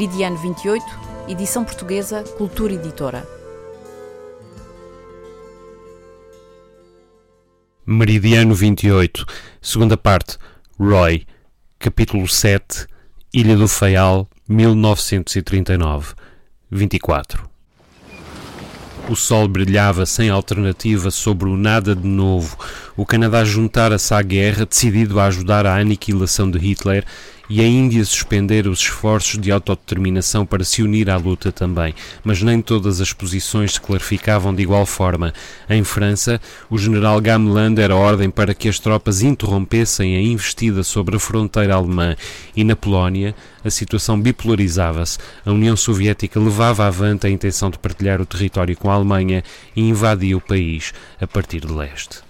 Meridiano 28, edição portuguesa, Cultura Editora. Meridiano 28, segunda parte, Roy, capítulo 7, Ilha do Faial, 1939, 24. O sol brilhava sem alternativa sobre o nada de novo. O Canadá juntara-se à guerra, decidido a ajudar à aniquilação de Hitler, e a Índia suspender os esforços de autodeterminação para se unir à luta também, mas nem todas as posições se clarificavam de igual forma. Em França, o general Gamelin era ordem para que as tropas interrompessem a investida sobre a fronteira alemã, e na Polónia a situação bipolarizava-se. A União Soviética levava avante a intenção de partilhar o território com a Alemanha e invadia o país a partir de leste.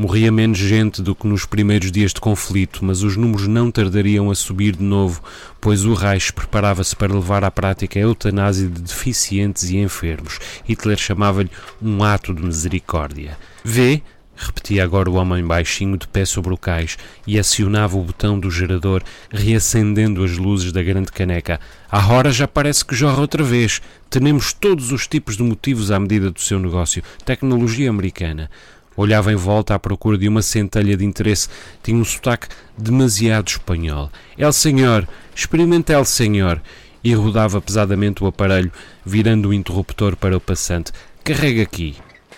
Morria menos gente do que nos primeiros dias de conflito, mas os números não tardariam a subir de novo, pois o Reich preparava-se para levar à prática a eutanásia de deficientes e enfermos. Hitler chamava-lhe um ato de misericórdia. Vê, repetia agora o homem baixinho de pé sobre o cais e acionava o botão do gerador, reacendendo as luzes da grande caneca. A hora já parece que jorra outra vez. Tenemos todos os tipos de motivos à medida do seu negócio. Tecnologia americana. Olhava em volta à procura de uma centelha de interesse. Tinha um sotaque demasiado espanhol. El senhor, experimente el senhor. E rodava pesadamente o aparelho, virando o interruptor para o passante. Carrega aqui.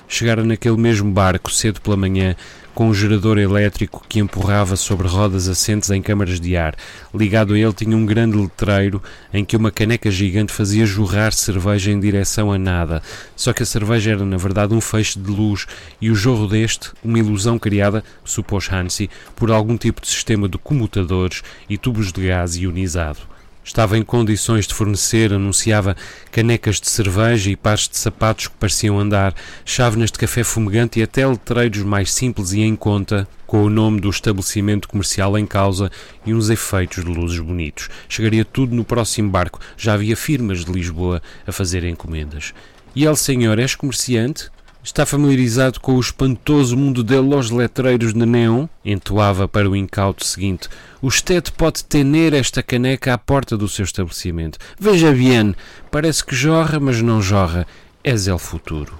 Chegara naquele mesmo barco, cedo pela manhã, com um gerador elétrico que empurrava sobre rodas assentes em câmaras de ar. Ligado a ele tinha um grande letreiro em que uma caneca gigante fazia jorrar cerveja em direção a nada. Só que a cerveja era na verdade um feixe de luz e o jorro deste, uma ilusão criada, supôs Hansi, por algum tipo de sistema de comutadores e tubos de gás ionizado. Estava em condições de fornecer, anunciava canecas de cerveja e pares de sapatos que pareciam andar, chávenas de café fumegante e até letreiros mais simples e em conta, com o nome do estabelecimento comercial em causa e uns efeitos de luzes bonitos. Chegaria tudo no próximo barco. Já havia firmas de Lisboa a fazer encomendas. E ele, senhor, és comerciante? Está familiarizado com o espantoso mundo de los letreiros de neon? Entoava para o incauto seguinte. O Usted pode tener esta caneca à porta do seu estabelecimento. Veja bem, parece que jorra, mas não jorra. És el futuro.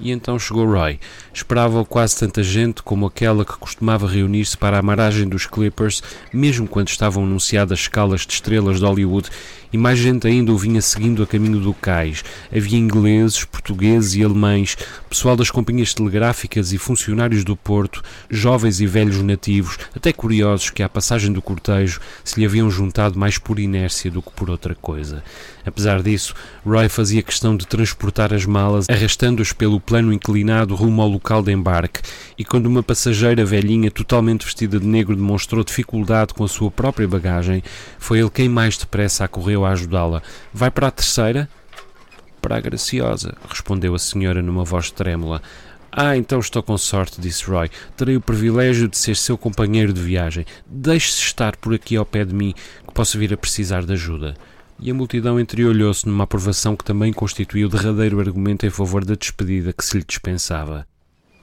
E então chegou Roy. Esperava quase tanta gente como aquela que costumava reunir-se para a amaragem dos Clippers, mesmo quando estavam anunciadas escalas de estrelas de Hollywood, e mais gente ainda o vinha seguindo a caminho do cais. Havia ingleses, portugueses e alemães, pessoal das companhias telegráficas e funcionários do porto, jovens e velhos nativos, até curiosos que à passagem do cortejo se lhe haviam juntado mais por inércia do que por outra coisa. Apesar disso, Roy fazia questão de transportar as malas, arrastando-as pelo plano inclinado rumo ao local de embarque, e quando uma passageira velhinha totalmente vestida de negro demonstrou dificuldade com a sua própria bagagem, foi ele quem mais depressa acorreu a ajudá-la. Vai para a terceira? Para a graciosa, respondeu a senhora numa voz trêmula. Ah, então estou com sorte, disse Roy. Terei o privilégio de ser seu companheiro de viagem. Deixe-se estar por aqui ao pé de mim, que posso vir a precisar de ajuda e a multidão entreolhou-se numa aprovação que também constituía o derradeiro argumento em favor da despedida que se lhe dispensava.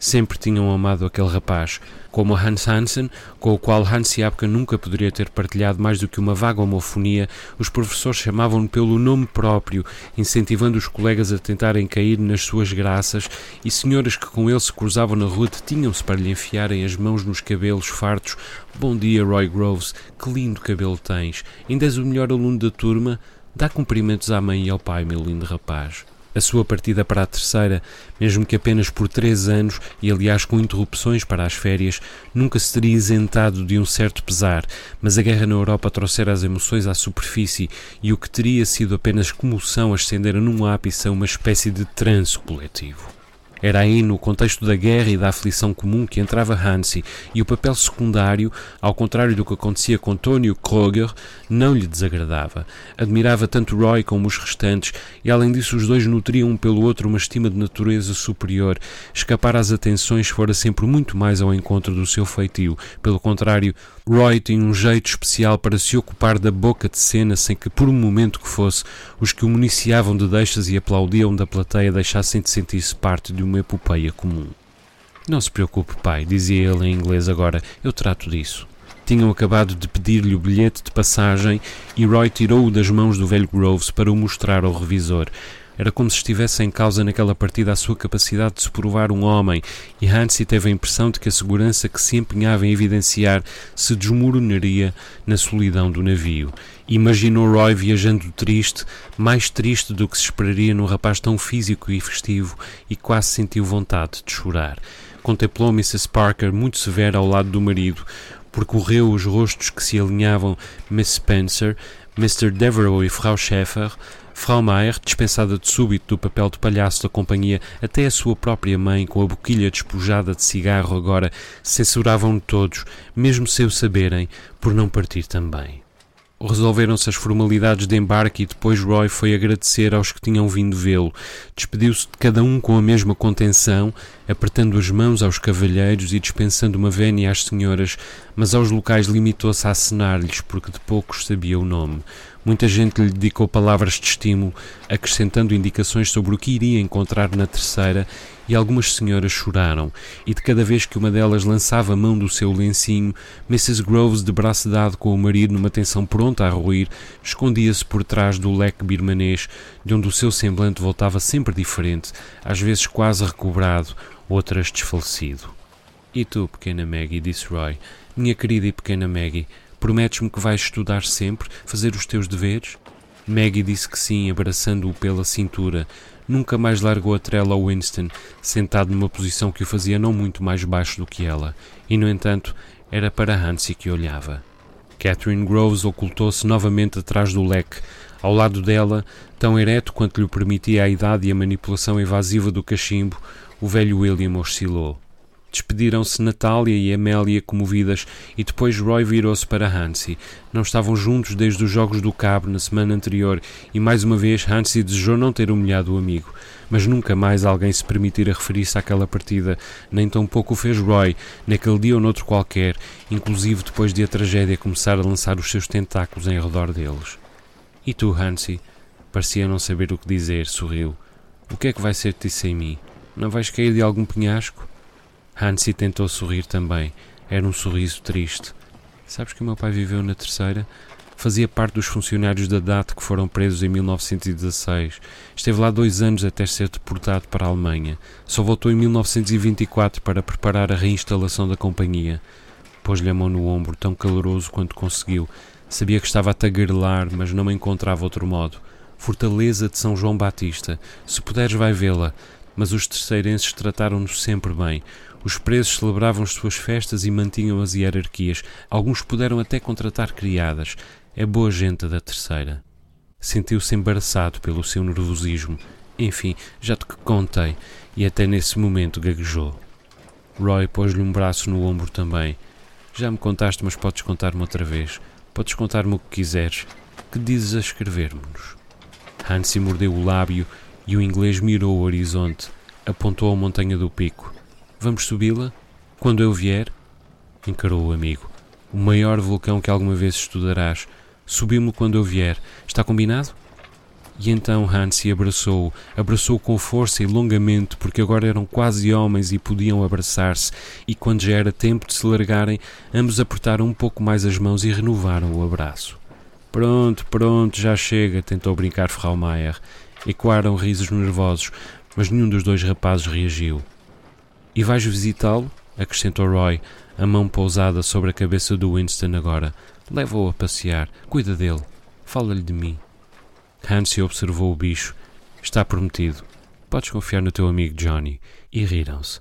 Sempre tinham amado aquele rapaz, como Hans Hansen, com o qual Hans Japka nunca poderia ter partilhado mais do que uma vaga homofonia, os professores chamavam-no pelo nome próprio, incentivando os colegas a tentarem cair nas suas graças, e senhoras que com ele se cruzavam na rua detinham-se para lhe enfiarem as mãos nos cabelos fartos. Bom dia, Roy Groves, que lindo cabelo tens. Ainda és o melhor aluno da turma? Dá cumprimentos à mãe e ao pai, meu lindo rapaz. A sua partida para a terceira, mesmo que apenas por três anos e aliás com interrupções para as férias, nunca se teria isentado de um certo pesar, mas a guerra na Europa trouxera as emoções à superfície e o que teria sido apenas comoção ascendera num ápice a uma espécie de transe coletivo. Era aí, no contexto da guerra e da aflição comum, que entrava Hansi, e o papel secundário, ao contrário do que acontecia com Tonio Kroger, não lhe desagradava. Admirava tanto Roy como os restantes, e além disso, os dois nutriam um pelo outro uma estima de natureza superior. Escapar às atenções fora sempre muito mais ao encontro do seu feitio. Pelo contrário, Roy tinha um jeito especial para se ocupar da boca de cena sem que, por um momento que fosse, os que o municiavam de deixas e aplaudiam da plateia deixassem de sentir-se parte de uma epopeia comum. Não se preocupe, pai, dizia ele em inglês agora, eu trato disso. Tinham acabado de pedir-lhe o bilhete de passagem e Roy tirou-o das mãos do velho Groves para o mostrar ao revisor. Era como se estivesse em causa naquela partida a sua capacidade de se provar um homem, e Hansi teve a impressão de que a segurança que se empenhava em evidenciar se desmoronaria na solidão do navio. Imaginou Roy viajando triste, mais triste do que se esperaria num rapaz tão físico e festivo, e quase sentiu vontade de chorar. Contemplou Mrs. Parker muito severa ao lado do marido, percorreu os rostos que se alinhavam Miss Spencer, Mr. Devereux e Frau Schaeffer, Frau Maier, dispensada de súbito do papel de palhaço da companhia, até a sua própria mãe, com a boquilha despojada de cigarro agora, censuravam-no todos, mesmo sem o saberem, por não partir também. Resolveram-se as formalidades de embarque e depois Roy foi agradecer aos que tinham vindo vê-lo. Despediu-se de cada um com a mesma contenção, apertando as mãos aos cavalheiros e dispensando uma vénia às senhoras, mas aos locais limitou-se a acenar-lhes, porque de poucos sabia o nome. Muita gente lhe dedicou palavras de estímulo, acrescentando indicações sobre o que iria encontrar na terceira, e algumas senhoras choraram, e de cada vez que uma delas lançava a mão do seu lencinho, Mrs. Groves, de braço dado com o marido numa tensão pronta a ruir, escondia-se por trás do leque birmanês, de onde o seu semblante voltava sempre diferente, às vezes quase recobrado, outras desfalecido. E tu, pequena Maggie, disse Roy, minha querida e pequena Maggie, Prometes-me que vais estudar sempre, fazer os teus deveres? Maggie disse que sim, abraçando-o pela cintura. Nunca mais largou a trela ao Winston, sentado numa posição que o fazia não muito mais baixo do que ela, e no entanto era para Hansi que olhava. Catherine Groves ocultou-se novamente atrás do leque. Ao lado dela, tão ereto quanto lhe permitia a idade e a manipulação evasiva do cachimbo, o velho William oscilou. Despediram-se Natália e Amélia comovidas e depois Roy virou-se para Hansi. Não estavam juntos desde os Jogos do Cabo na semana anterior e mais uma vez Hansi desejou não ter humilhado o amigo. Mas nunca mais alguém se permitira referir-se àquela partida, nem tampouco o fez Roy, naquele dia ou noutro qualquer, inclusive depois de a tragédia começar a lançar os seus tentáculos em redor deles. E tu, Hansi? Parecia não saber o que dizer, sorriu. O que é que vai ser de ti sem mim? Não vais cair de algum penhasco? Hansi tentou sorrir também. Era um sorriso triste. Sabes que o meu pai viveu na terceira? Fazia parte dos funcionários da DAT que foram presos em 1916. Esteve lá dois anos até ser deportado para a Alemanha. Só voltou em 1924 para preparar a reinstalação da companhia. Pôs-lhe a mão no ombro, tão caloroso quanto conseguiu. Sabia que estava a tagarelar, mas não encontrava outro modo. Fortaleza de São João Batista. Se puderes, vai vê-la. Mas os terceirenses trataram-nos sempre bem. Os presos celebravam as suas festas e mantinham as hierarquias. Alguns puderam até contratar criadas. É boa gente da terceira. Sentiu-se embaraçado pelo seu nervosismo. Enfim, já te contei, e até nesse momento gaguejou. Roy pôs-lhe um braço no ombro também. Já me contaste, mas podes contar-me outra vez. Podes contar-me o que quiseres. Que dizes a escrever-nos? Hansi mordeu o lábio e o inglês mirou o horizonte. Apontou a montanha do pico. Vamos subi-la? Quando eu vier? Encarou o amigo. O maior vulcão que alguma vez estudarás. Subimos-lo quando eu vier. Está combinado? E então Hansi abraçou-o, abraçou-o com força e longamente, porque agora eram quase homens e podiam abraçar-se, e quando já era tempo de se largarem, ambos apertaram um pouco mais as mãos e renovaram o abraço. Pronto, pronto, já chega, tentou brincar Fraumayer. Ecoaram risos nervosos, mas nenhum dos dois rapazes reagiu. E vais visitá-lo? acrescentou Roy, a mão pousada sobre a cabeça do Winston agora. Leva-o a passear. Cuida dele. Fala-lhe de mim. Hansi observou o bicho. Está prometido. Podes confiar no teu amigo Johnny. E riram-se.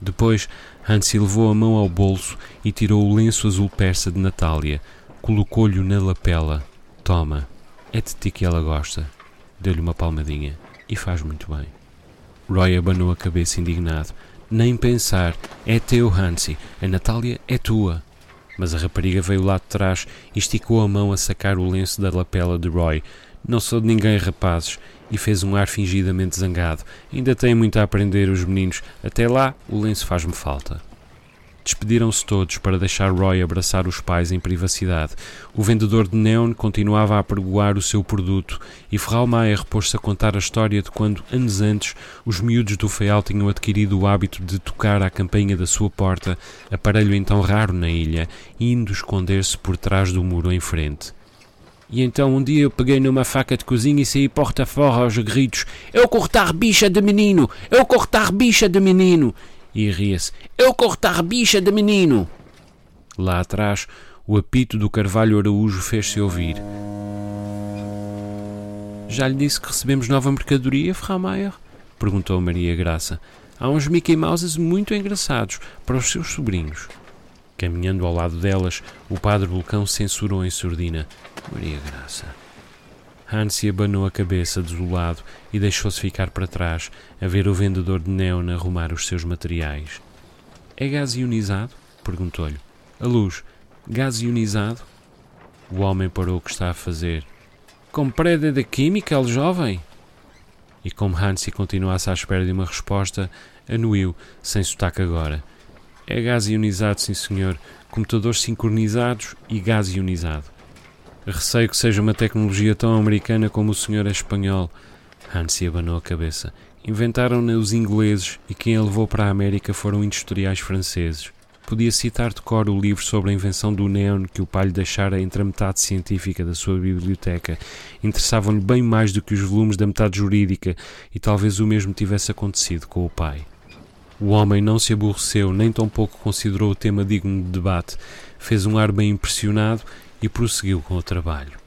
Depois, Hansi levou a mão ao bolso e tirou o lenço azul persa de Natália. Colocou-lhe na lapela. Toma, é de ti que ela gosta. Deu-lhe uma palmadinha. E faz muito bem. Roy abanou a cabeça indignado. Nem pensar. É teu, Hansi. A Natália é tua. Mas a rapariga veio lá de trás e esticou a mão a sacar o lenço da lapela de Roy. Não sou de ninguém, rapazes. E fez um ar fingidamente zangado. Ainda têm muito a aprender os meninos. Até lá, o lenço faz-me falta. Despediram-se todos para deixar Roy abraçar os pais em privacidade. O vendedor de neon continuava a apregoar o seu produto e Ferralmaia repôs-se a contar a história de quando, anos antes, os miúdos do Feial tinham adquirido o hábito de tocar à campainha da sua porta, aparelho então raro na ilha, indo esconder-se por trás do muro em frente. E então um dia eu peguei numa faca de cozinha e saí porta fora aos gritos: Eu cortar bicha de menino! Eu cortar bicha de menino! E ria-se. Eu cortar bicha de menino! Lá atrás, o apito do Carvalho Araújo fez-se ouvir. Já lhe disse que recebemos nova mercadoria, Fraumeyer? Perguntou Maria Graça. Há uns Mickey Mouses muito engraçados para os seus sobrinhos. Caminhando ao lado delas, o padre Vulcão censurou em surdina. Maria Graça. Hansi abanou a cabeça desolado e deixou-se ficar para trás a ver o vendedor de neon arrumar os seus materiais. É gás ionizado? perguntou-lhe. A luz, gás ionizado? O homem parou o que está a fazer. Compreende da química, jovem? E como Hansi continuasse à espera de uma resposta, anuiu, sem sotaque agora. É gás ionizado, sim senhor. Computadores sincronizados e gás ionizado. Receio que seja uma tecnologia tão americana como o senhor é espanhol. Hansi abanou a cabeça. Inventaram-na os ingleses e quem a levou para a América foram industriais franceses. Podia citar de cor o livro sobre a invenção do neon que o pai lhe deixara entre a metade científica da sua biblioteca. Interessavam-lhe bem mais do que os volumes da metade jurídica e talvez o mesmo tivesse acontecido com o pai. O homem não se aborreceu, nem tampouco considerou o tema digno de debate. Fez um ar bem impressionado e prosseguiu com o trabalho.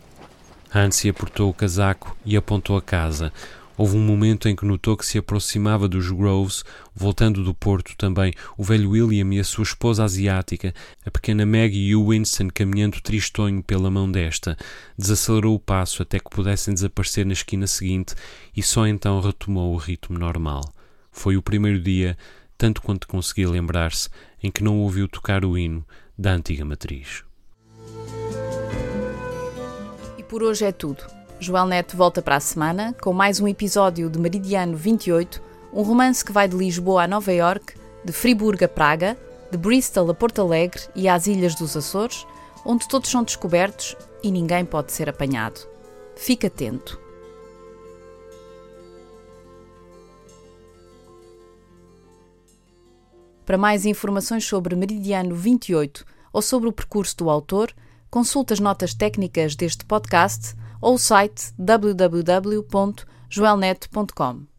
Hansi apertou o casaco e apontou a casa. Houve um momento em que notou que se aproximava dos Groves, voltando do porto também o velho William e a sua esposa asiática, a pequena Maggie e o Winston caminhando tristonho pela mão desta. Desacelerou o passo até que pudessem desaparecer na esquina seguinte e só então retomou o ritmo normal. Foi o primeiro dia, tanto quanto conseguia lembrar-se, em que não ouviu tocar o hino da antiga matriz por hoje é tudo. Joel Neto volta para a semana com mais um episódio de Meridiano 28, um romance que vai de Lisboa a Nova York, de Friburgo a Praga, de Bristol a Porto Alegre e às Ilhas dos Açores, onde todos são descobertos e ninguém pode ser apanhado. Fique atento. Para mais informações sobre Meridiano 28 ou sobre o percurso do autor, consulte as notas técnicas deste podcast ou o site www.joelnet.com.